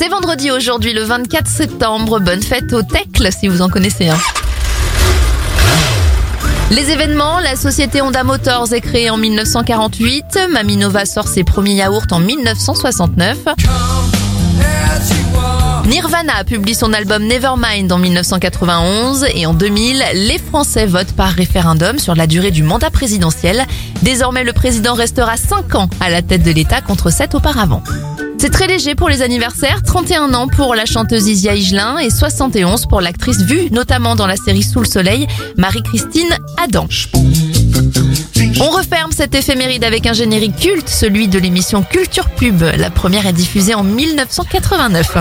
C'est vendredi aujourd'hui, le 24 septembre. Bonne fête au Tecle, si vous en connaissez un. Les événements, la société Honda Motors est créée en 1948. Maminova sort ses premiers yaourts en 1969. Nirvana publie son album Nevermind en 1991 et en 2000, les Français votent par référendum sur la durée du mandat présidentiel. Désormais, le président restera 5 ans à la tête de l'État contre 7 auparavant. C'est très léger pour les anniversaires, 31 ans pour la chanteuse Isia Higelin et 71 pour l'actrice vue notamment dans la série Sous le soleil, Marie-Christine Adam. On referme cette éphéméride avec un générique culte, celui de l'émission Culture Pub. La première est diffusée en 1989.